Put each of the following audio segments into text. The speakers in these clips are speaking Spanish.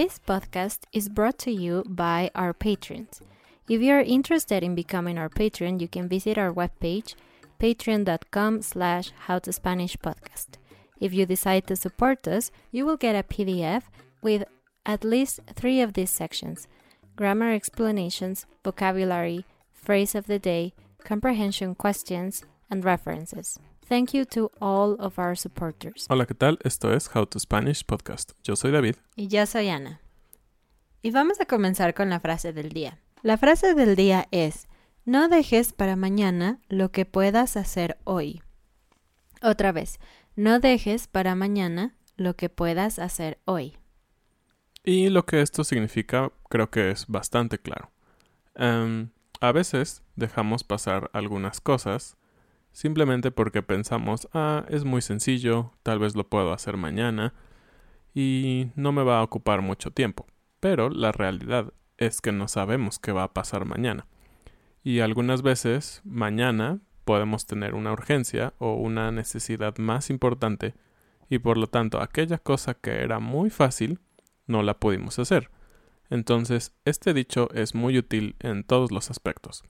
This podcast is brought to you by our patrons. If you are interested in becoming our patron, you can visit our webpage, patreon.com slash howtospanishpodcast. If you decide to support us, you will get a PDF with at least three of these sections grammar explanations, vocabulary, phrase of the day, comprehension questions, and references. Thank you to all of our supporters. Hola, ¿qué tal? Esto es How to Spanish Podcast. Yo soy David. Y yo soy Ana. Y vamos a comenzar con la frase del día. La frase del día es, no dejes para mañana lo que puedas hacer hoy. Otra vez, no dejes para mañana lo que puedas hacer hoy. Y lo que esto significa creo que es bastante claro. Em, a veces dejamos pasar algunas cosas simplemente porque pensamos, ah, es muy sencillo, tal vez lo puedo hacer mañana y no me va a ocupar mucho tiempo. Pero la realidad es que no sabemos qué va a pasar mañana. Y algunas veces mañana podemos tener una urgencia o una necesidad más importante y por lo tanto aquella cosa que era muy fácil no la pudimos hacer. Entonces, este dicho es muy útil en todos los aspectos.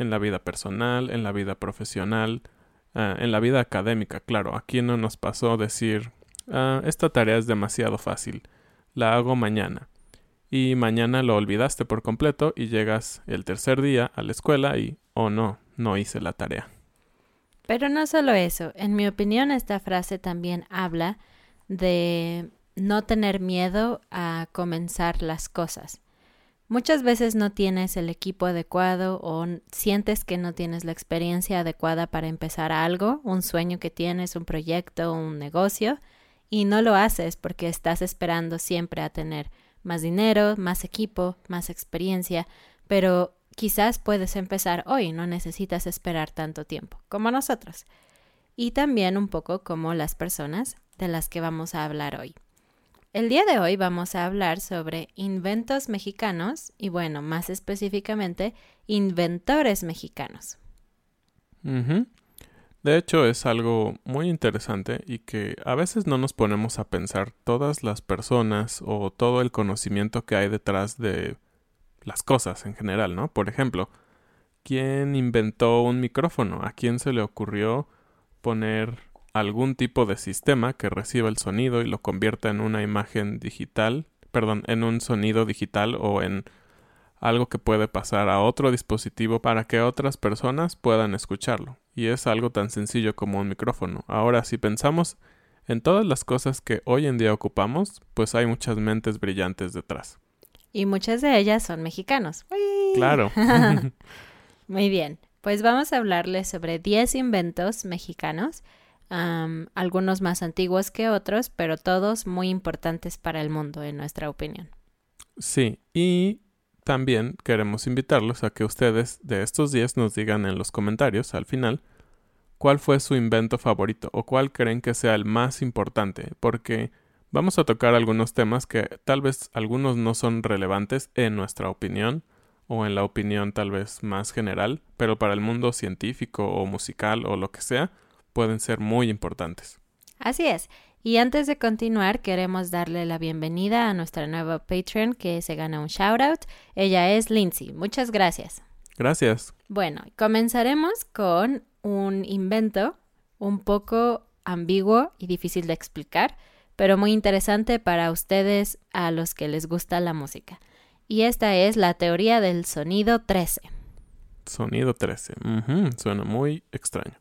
En la vida personal, en la vida profesional, ah, en la vida académica, claro. Aquí no nos pasó decir, ah, esta tarea es demasiado fácil, la hago mañana. Y mañana lo olvidaste por completo y llegas el tercer día a la escuela y, oh no, no hice la tarea. Pero no solo eso, en mi opinión esta frase también habla de no tener miedo a comenzar las cosas. Muchas veces no tienes el equipo adecuado o sientes que no tienes la experiencia adecuada para empezar algo, un sueño que tienes, un proyecto, un negocio, y no lo haces porque estás esperando siempre a tener más dinero, más equipo, más experiencia, pero quizás puedes empezar hoy, no necesitas esperar tanto tiempo, como nosotros. Y también un poco como las personas de las que vamos a hablar hoy. El día de hoy vamos a hablar sobre inventos mexicanos y bueno, más específicamente, inventores mexicanos. De hecho, es algo muy interesante y que a veces no nos ponemos a pensar todas las personas o todo el conocimiento que hay detrás de las cosas en general, ¿no? Por ejemplo, ¿quién inventó un micrófono? ¿A quién se le ocurrió poner algún tipo de sistema que reciba el sonido y lo convierta en una imagen digital, perdón, en un sonido digital o en algo que puede pasar a otro dispositivo para que otras personas puedan escucharlo. Y es algo tan sencillo como un micrófono. Ahora, si pensamos en todas las cosas que hoy en día ocupamos, pues hay muchas mentes brillantes detrás. Y muchas de ellas son mexicanos. ¡Uy! Claro. Muy bien, pues vamos a hablarles sobre 10 inventos mexicanos, algunos más antiguos que otros, pero todos muy importantes para el mundo, en nuestra opinión. Sí, y también queremos invitarlos a que ustedes de estos 10 nos digan en los comentarios al final cuál fue su invento favorito o cuál creen que sea el más importante, porque vamos a tocar algunos temas que tal vez algunos no son relevantes en nuestra opinión o en la opinión tal vez más general, pero para el mundo científico o musical o lo que sea, pueden ser muy importantes. Así es. Y antes de continuar, queremos darle la bienvenida a nuestra nueva Patreon que se gana un shout out. Ella es Lindsay. Muchas gracias. Gracias. Bueno, comenzaremos con un invento un poco ambiguo y difícil de explicar, pero muy interesante para ustedes a los que les gusta la música. Y esta es la teoría del sonido 13. Sonido 13. Ujú, suena muy extraño.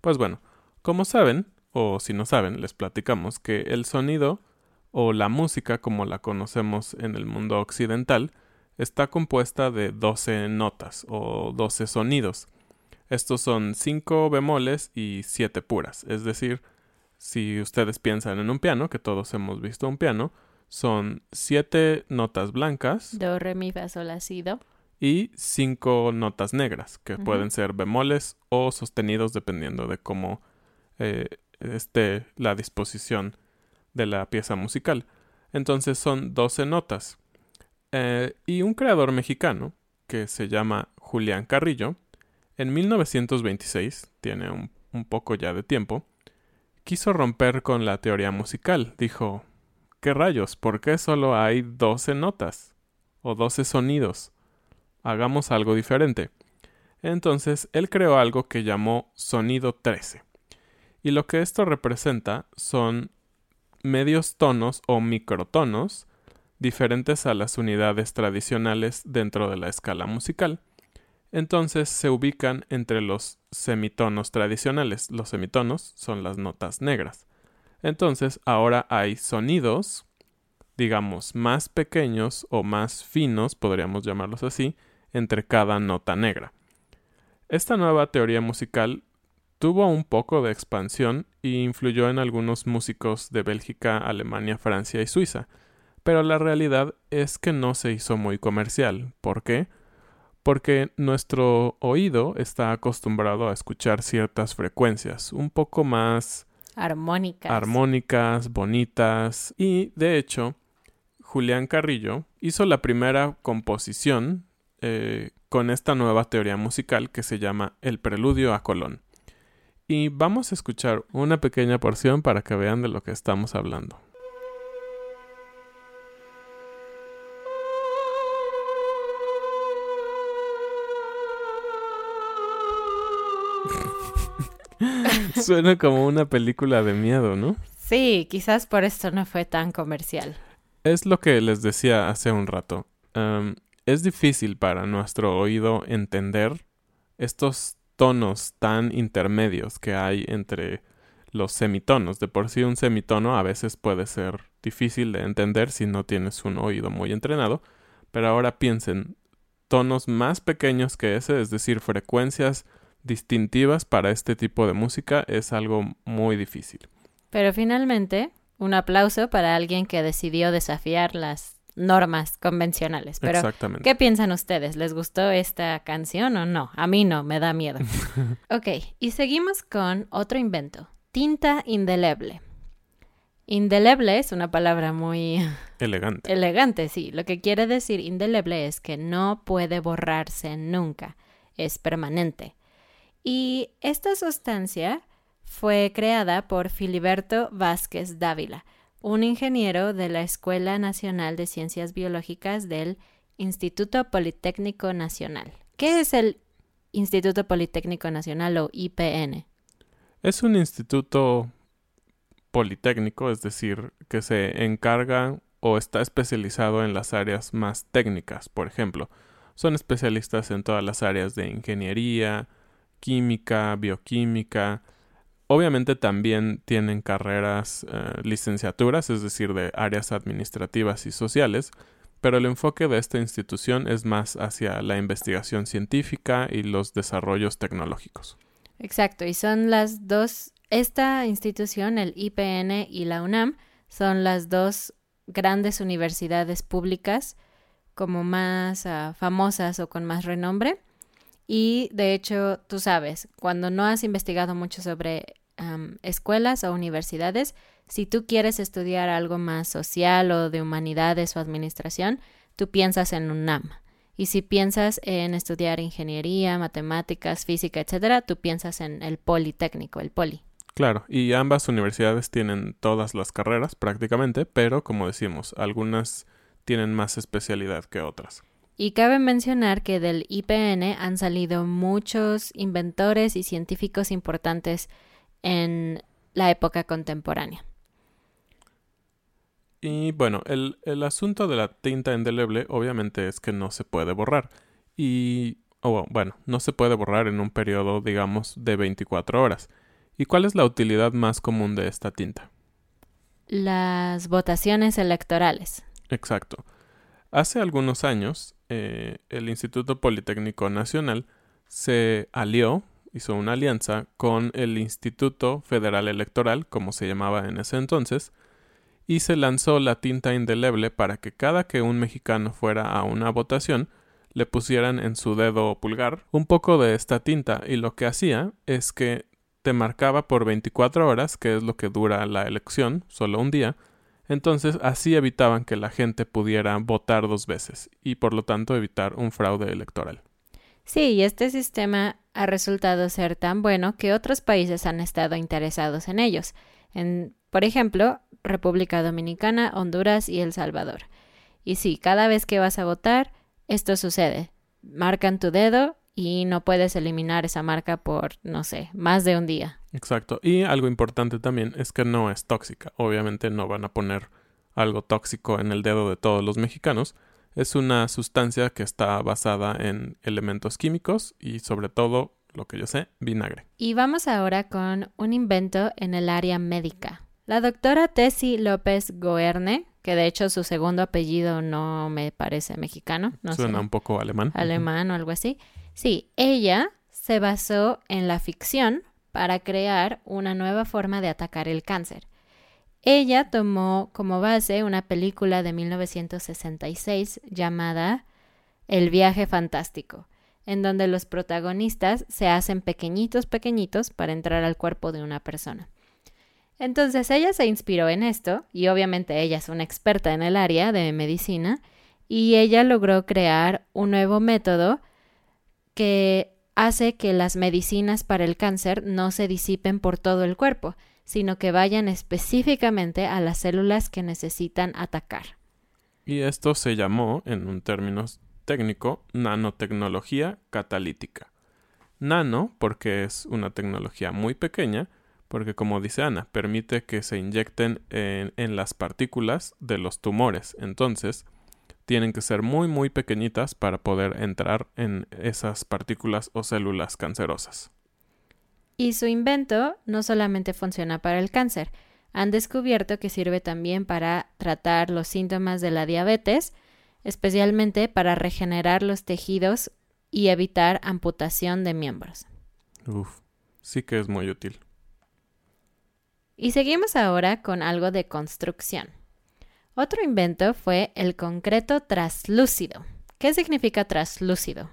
Pues bueno, como saben, o si no saben, les platicamos que el sonido o la música como la conocemos en el mundo occidental está compuesta de 12 notas o 12 sonidos. Estos son 5 bemoles y 7 puras. Es decir, si ustedes piensan en un piano, que todos hemos visto un piano, son 7 notas blancas Do, re, mi, fa, sol, la, si, do. y 5 notas negras, que pueden ser bemoles o sostenidos dependiendo de cómo eh, la disposición de la pieza musical. Entonces son 12 notas. Eh, y un creador mexicano, que se llama Julián Carrillo, en 1926, tiene un, un poco ya de tiempo, quiso romper con la teoría musical. Dijo, ¿qué rayos? ¿Por qué solo hay 12 notas? O 12 sonidos. Hagamos algo diferente. Entonces, él creó algo que llamó sonido 13. Y lo que esto representa son medios tonos o microtonos diferentes a las unidades tradicionales dentro de la escala musical. Entonces se ubican entre los semitonos tradicionales. Los semitonos son las notas negras. Entonces ahora hay sonidos, digamos, más pequeños o más finos, podríamos llamarlos así, entre cada nota negra. Esta nueva teoría musical tuvo un poco de expansión e influyó en algunos músicos de Bélgica, Alemania, Francia y Suiza, pero la realidad es que no se hizo muy comercial. ¿Por qué? Porque nuestro oído está acostumbrado a escuchar ciertas frecuencias, un poco más Armónicas. armónicas, bonitas, y de hecho, Julián Carrillo hizo la primera composición eh, con esta nueva teoría musical que se llama El Preludio a Colón. Y vamos a escuchar una pequeña porción para que vean de lo que estamos hablando. Suena como una película de miedo, ¿no? Sí, quizás por esto no fue tan comercial. Es lo que les decía hace un rato. Es difícil para nuestro oído entender estos tonos tan intermedios que hay entre los semitonos. De por sí un semitono a veces puede ser difícil de entender si no tienes un oído muy entrenado, pero ahora piensen tonos más pequeños que ese, es decir, frecuencias distintivas para este tipo de música es algo muy difícil. Pero finalmente, un aplauso para alguien que decidió desafiar las normas convencionales. Pero, Exactamente. ¿qué piensan ustedes? ¿Les gustó esta canción o no? A mí no, me da miedo. ok, y seguimos con otro invento. Tinta indeleble. Indeleble es una palabra muy Elegante. elegante, sí. Lo que quiere decir indeleble es que no puede borrarse nunca. Es permanente. Y esta sustancia fue creada por Filiberto Vázquez Dávila, un ingeniero de la Escuela Nacional de Ciencias Biológicas del Instituto Politécnico Nacional. ¿Qué es el Instituto Politécnico Nacional o IPN? Es un instituto politécnico, es decir, que se encarga o está especializado en las áreas más técnicas, por ejemplo. Son especialistas en todas las áreas de ingeniería, química, bioquímica. Obviamente también tienen carreras, eh, licenciaturas, es decir, de áreas administrativas y sociales, pero el enfoque de esta institución es más hacia la investigación científica y los desarrollos tecnológicos. Exacto, y son las dos, esta institución, el IPN y la UNAM, son las dos grandes universidades públicas como más ah, famosas o con más renombre. Y de hecho, tú sabes, cuando no has investigado mucho sobre escuelas o universidades, si tú quieres estudiar algo más social o de humanidades o administración, tú piensas en UNAM. Y si piensas en estudiar ingeniería, matemáticas, física, etcétera, tú piensas en el Politécnico, el Poli. Claro, y ambas universidades tienen todas las carreras prácticamente, pero como decimos, algunas tienen más especialidad que otras. Y cabe mencionar que del IPN han salido muchos inventores y científicos importantes en la época contemporánea. Y bueno, el, asunto de la tinta indeleble obviamente es que no se puede borrar. Y, bueno, no se puede borrar en un periodo, digamos, de 24 horas. ¿Y cuál es la utilidad más común de esta tinta? Las votaciones electorales. Exacto. Hace algunos años, eh, el Instituto Politécnico Nacional se alió, hizo una alianza con el Instituto Federal Electoral, como se llamaba en ese entonces, y se lanzó la tinta indeleble para que cada que un mexicano fuera a una votación le pusieran en su dedo pulgar un poco de esta tinta. Y lo que hacía es que te marcaba por 24 horas, que es lo que dura la elección, solo un día, entonces así evitaban que la gente pudiera votar dos veces y por lo tanto evitar un fraude electoral. Sí, este sistema ha resultado ser tan bueno que otros países han estado interesados en ellos. En, por ejemplo, República Dominicana, Honduras y El Salvador. Y sí, cada vez que vas a votar, esto sucede. Marcan tu dedo y no puedes eliminar esa marca por, no sé, más de un día. Exacto. Y algo importante también es que no es tóxica. Obviamente no van a poner algo tóxico en el dedo de todos los mexicanos. Es una sustancia que está basada en elementos químicos y sobre todo, lo que yo sé, vinagre. Y vamos ahora con un invento en el área médica. La doctora Tessie López Goerne, que de hecho su segundo apellido no me parece mexicano. No Suena un poco alemán. Alemán o algo así. Sí, ella se basó en la ficción para crear una nueva forma de atacar el cáncer. Ella tomó como base una película de 1966 llamada El viaje fantástico, en donde los protagonistas se hacen pequeñitos, pequeñitos para entrar al cuerpo de una persona. Entonces ella se inspiró en esto, y obviamente ella es una experta en el área de medicina, y ella logró crear un nuevo método que hace que las medicinas para el cáncer no se disipen por todo el cuerpo, sino que vayan específicamente a las células que necesitan atacar. Y esto se llamó, en un término técnico, nanotecnología catalítica. Nano porque es una tecnología muy pequeña, porque como dice Ana, permite que se inyecten en, las partículas de los tumores. Entonces, tienen que ser muy muy pequeñitas para poder entrar en esas partículas o células cancerosas. Y su invento no solamente funciona para el cáncer, han descubierto que sirve también para tratar los síntomas de la diabetes, especialmente para regenerar los tejidos y evitar amputación de miembros. Uf, sí que es muy útil. Y seguimos ahora con algo de construcción. Otro invento fue el concreto traslúcido. ¿Qué significa traslúcido?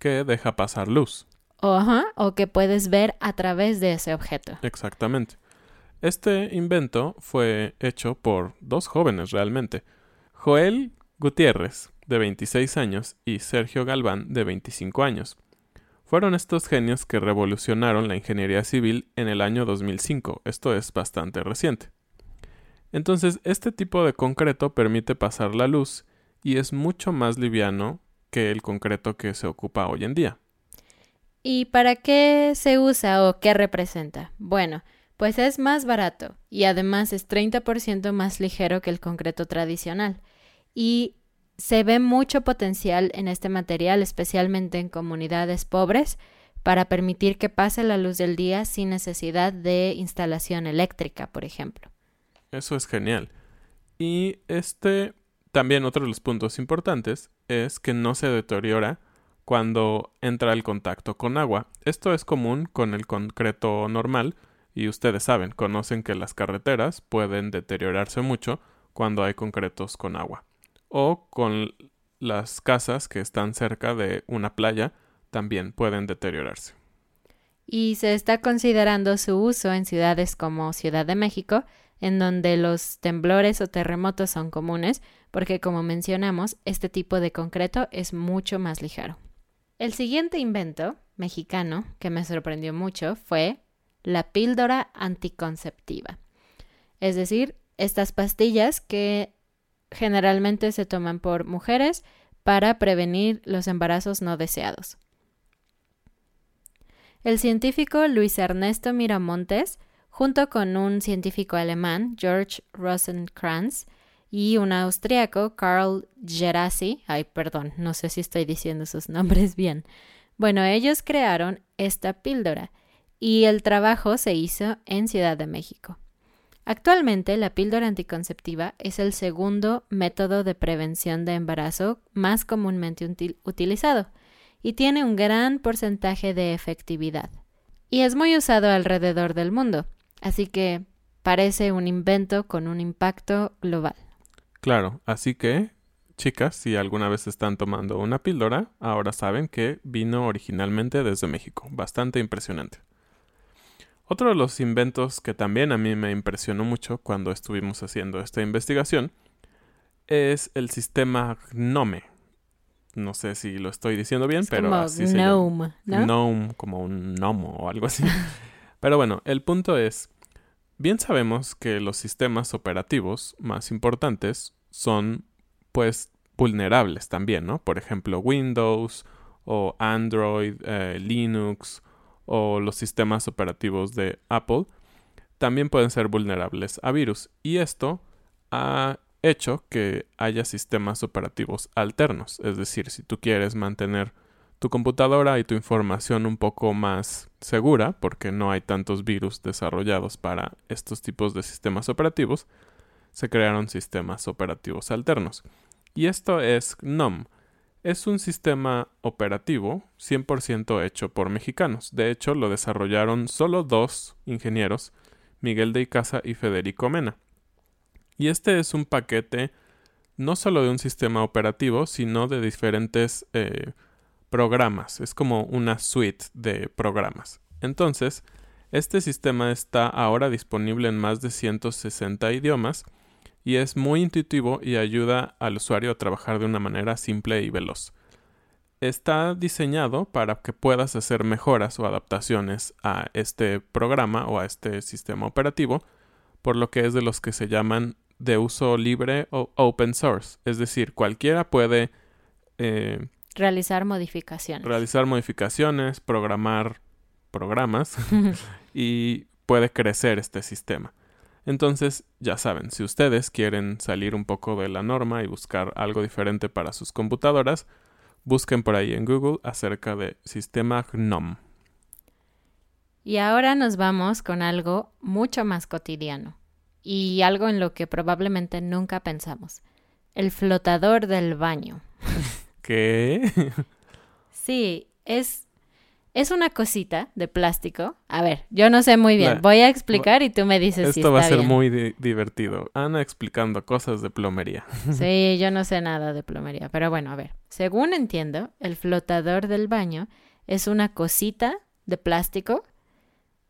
Que deja pasar luz. Ajá, o que puedes ver a través de ese objeto. Exactamente. Este invento fue hecho por dos jóvenes realmente. Joel Gutiérrez, de 26 años, y Sergio Galván, de 25 años. Fueron estos genios que revolucionaron la ingeniería civil en el año 2005, esto es bastante reciente. Entonces, este tipo de concreto permite pasar la luz y es mucho más liviano que el concreto que se ocupa hoy en día. ¿Y para qué se usa o qué representa? Bueno, pues es más barato y además es 30% más ligero que el concreto tradicional. Y se ve mucho potencial en este material, especialmente en comunidades pobres, para permitir que pase la luz del día sin necesidad de instalación eléctrica, por ejemplo. Eso es genial. Y este también otro de los puntos importantes es que no se deteriora cuando entra el contacto con agua. Esto es común con el concreto normal y ustedes saben, conocen que las carreteras pueden deteriorarse mucho cuando hay concretos con agua. O con las casas que están cerca de una playa también pueden deteriorarse. Y se está considerando su uso en ciudades como Ciudad de México, en donde los temblores o terremotos son comunes, porque como mencionamos, este tipo de concreto es mucho más ligero. El siguiente invento mexicano que me sorprendió mucho fue la píldora anticonceptiva. Es decir, estas pastillas que generalmente se toman por mujeres para prevenir los embarazos no deseados. El científico Luis Ernesto Miramontes, junto con un científico alemán, George Rosenkrantz, y un austriaco, Karl Gerasi, ay, perdón, no sé si estoy diciendo sus nombres bien. Bueno, ellos crearon esta píldora y el trabajo se hizo en Ciudad de México. Actualmente, la píldora anticonceptiva es el segundo método de prevención de embarazo más comúnmente utilizado y tiene un gran porcentaje de efectividad. Y es muy usado alrededor del mundo, así que parece un invento con un impacto global. Claro, así que, chicas, si alguna vez están tomando una píldora, ahora saben que vino originalmente desde México. Bastante impresionante. Otro de los inventos que también a mí me impresionó mucho cuando estuvimos haciendo esta investigación es el sistema GNOME. No sé si lo estoy diciendo bien, pero como así gnome, se llama. Gnome, como un gnomo o algo así. pero bueno, el punto es, bien sabemos que los sistemas operativos más importantes son pues vulnerables también, ¿no? Por ejemplo, Windows o Android, eh, Linux o los sistemas operativos de Apple también pueden ser vulnerables a virus y esto ha hecho que haya sistemas operativos alternos, es decir, si tú quieres mantener tu computadora y tu información un poco más segura, porque no hay tantos virus desarrollados para estos tipos de sistemas operativos, se crearon sistemas operativos alternos. Y esto es GNOME, es un sistema operativo 100% hecho por mexicanos. De hecho, lo desarrollaron solo dos ingenieros, Miguel de Icaza y Federico Mena. Y este es un paquete no solo de un sistema operativo, sino de diferentes eh, programas. Es como una suite de programas. Entonces, este sistema está ahora disponible en más de 160 idiomas y es muy intuitivo y ayuda al usuario a trabajar de una manera simple y veloz. Está diseñado para que puedas hacer mejoras o adaptaciones a este programa o a este sistema operativo, por lo que es de los que se llaman de uso libre o open source, es decir, cualquiera puede eh, realizar modificaciones. Realizar modificaciones, programar programas y puede crecer este sistema. Entonces, ya saben, si ustedes quieren salir un poco de la norma y buscar algo diferente para sus computadoras, busquen por ahí en Google acerca de sistema GNOME. Y ahora nos vamos con algo mucho más cotidiano y algo en lo que probablemente nunca pensamos. El flotador del baño. ¿Qué? sí, es es una cosita de plástico. A ver, yo no sé muy bien. Voy a explicar y tú me dices Esto si está va a ser bien. muy divertido. Ana explicando cosas de plomería. Sí, yo no sé nada de plomería. Pero bueno, a ver. Según entiendo, el flotador del baño es una cosita de plástico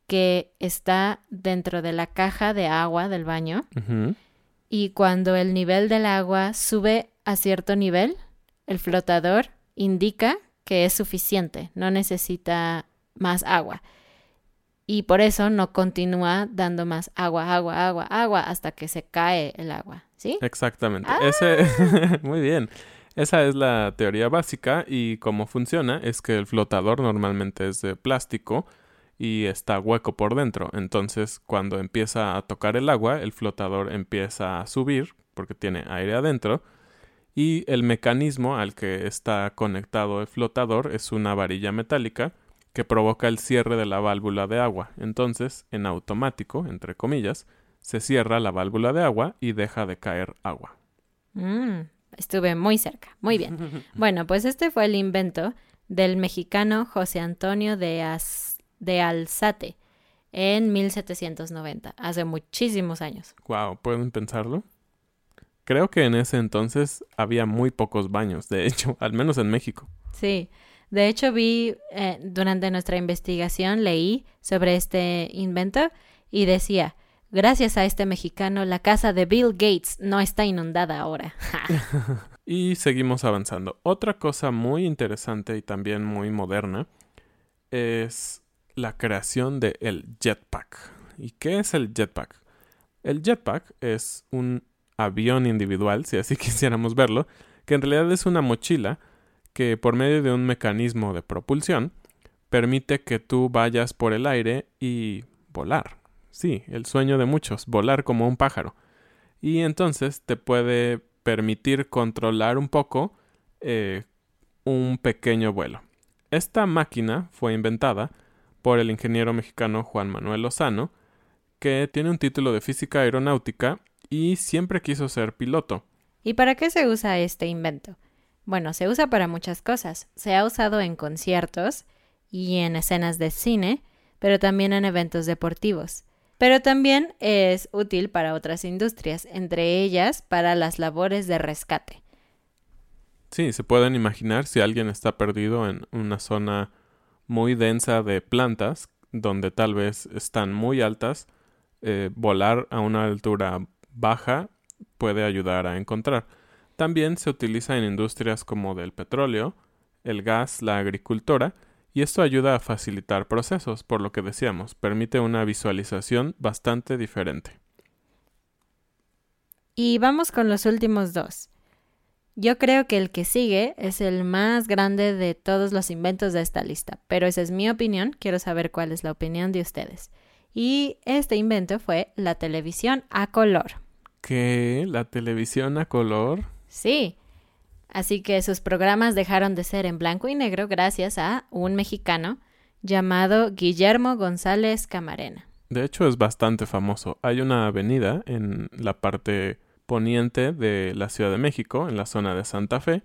que está dentro de la caja de agua del baño. Y cuando el nivel del agua sube a cierto nivel, el flotador indica que es suficiente, no necesita más agua. Y por eso no continúa dando más agua, agua, agua, agua hasta que se cae el agua, ¿sí? Exactamente. ¡Ah! Ese muy bien. Esa es la teoría básica y cómo funciona es que el flotador normalmente es de plástico y está hueco por dentro. Entonces, cuando empieza a tocar el agua, el flotador empieza a subir porque tiene aire adentro y el mecanismo al que está conectado el flotador es una varilla metálica que provoca el cierre de la válvula de agua. Entonces, en automático, entre comillas, se cierra la válvula de agua y deja de caer agua. Mm, estuve muy cerca. Muy bien. Bueno, pues este fue el invento del mexicano José Antonio de, As- de Alzate en 1790, hace muchísimos años. Wow, ¿pueden pensarlo? Creo que en ese entonces había muy pocos baños, de hecho, al menos en México. Sí, de hecho vi, eh, durante nuestra investigación leí sobre este invento y decía, gracias a este mexicano la casa de Bill Gates no está inundada ahora. Y seguimos avanzando. Otra cosa muy interesante y también muy moderna es la creación del el jetpack. ¿Y qué es el jetpack? El jetpack es un avión individual, si así quisiéramos verlo, que en realidad es una mochila que por medio de un mecanismo de propulsión permite que tú vayas por el aire y volar. Sí, el sueño de muchos, volar como un pájaro. Y entonces te puede permitir controlar un poco eh, un pequeño vuelo. Esta máquina fue inventada por el ingeniero mexicano Juan Manuel Lozano, que tiene un título de física aeronáutica y siempre quiso ser piloto. ¿Y para qué se usa este invento? Bueno, se usa para muchas cosas. Se ha usado en conciertos y en escenas de cine, pero también en eventos deportivos. Pero también es útil para otras industrias, entre ellas para las labores de rescate. Sí, se pueden imaginar si alguien está perdido en una zona muy densa de plantas, donde tal vez están muy altas, eh, volar a una altura baja puede ayudar a encontrar. También se utiliza en industrias como del petróleo, el gas, la agricultura, y esto ayuda a facilitar procesos, por lo que decíamos, permite una visualización bastante diferente. Y vamos con los últimos dos. Yo creo que el que sigue es el más grande de todos los inventos de esta lista, pero esa es mi opinión, quiero saber cuál es la opinión de ustedes. Y este invento fue la televisión a color. ¿Qué? ¿La televisión a color? Sí. Así que sus programas dejaron de ser en blanco y negro gracias a un mexicano llamado Guillermo González Camarena. De hecho, es bastante famoso. Hay una avenida en la parte poniente de la Ciudad de México, en la zona de Santa Fe,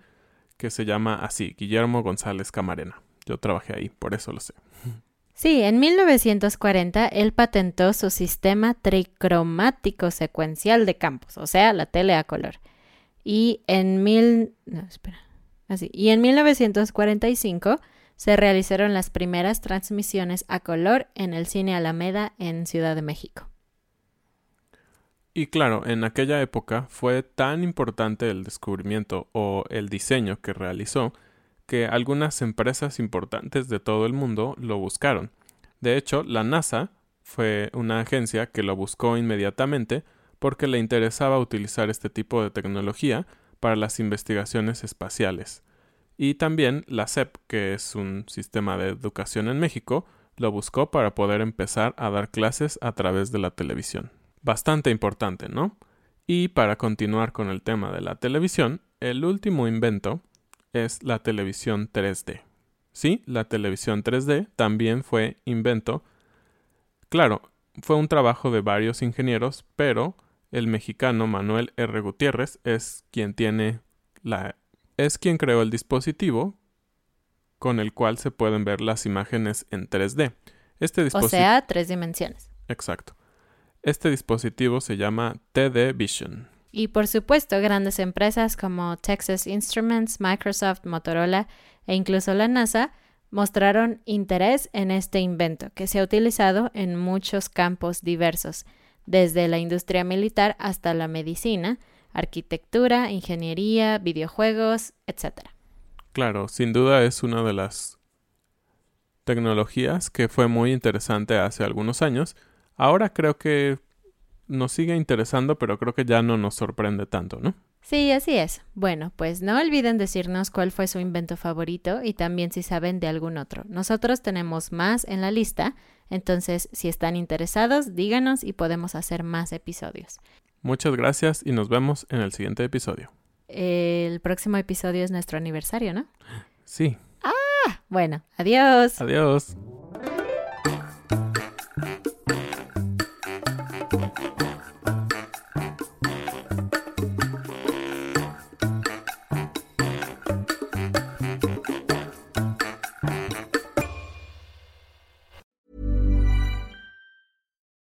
que se llama así, Guillermo González Camarena. Yo trabajé ahí, por eso lo sé. Sí, en 1940 él patentó su sistema tricromático secuencial de campos, o sea, la tele a color. Y en mil... Y en 1945 se realizaron las primeras transmisiones a color en el cine Alameda en Ciudad de México. Y claro, en aquella época fue tan importante el descubrimiento o el diseño que realizó que algunas empresas importantes de todo el mundo lo buscaron. De hecho, la NASA fue una agencia que lo buscó inmediatamente porque le interesaba utilizar este tipo de tecnología para las investigaciones espaciales. Y también la SEP, que es un sistema de educación en México, lo buscó para poder empezar a dar clases a través de la televisión. Bastante importante, ¿no? Y para continuar con el tema de la televisión, el último invento es la televisión 3D. Sí, la televisión 3D también fue invento. Claro, fue un trabajo de varios ingenieros, pero el mexicano Manuel R. Gutiérrez es quien tiene la es quien creó el dispositivo con el cual se pueden ver las imágenes en 3D. Este O dispositivo sea, tres dimensiones. Exacto. Este dispositivo se llama TD Vision. Y por supuesto, grandes empresas como Texas Instruments, Microsoft, Motorola e incluso la NASA mostraron interés en este invento, que se ha utilizado en muchos campos diversos, desde la industria militar hasta la medicina, arquitectura, ingeniería, videojuegos, etc. Claro, sin duda es una de las tecnologías que fue muy interesante hace algunos años. Ahora creo que nos sigue interesando, pero creo que ya no nos sorprende tanto, ¿no? Sí, así es. Bueno, pues no olviden decirnos cuál fue su invento favorito y también si saben de algún otro. Nosotros tenemos más en la lista, entonces si están interesados, díganos y podemos hacer más episodios. Muchas gracias y nos vemos en el siguiente episodio. El próximo episodio es nuestro aniversario, ¿no? Sí, Bueno, adiós. adiós.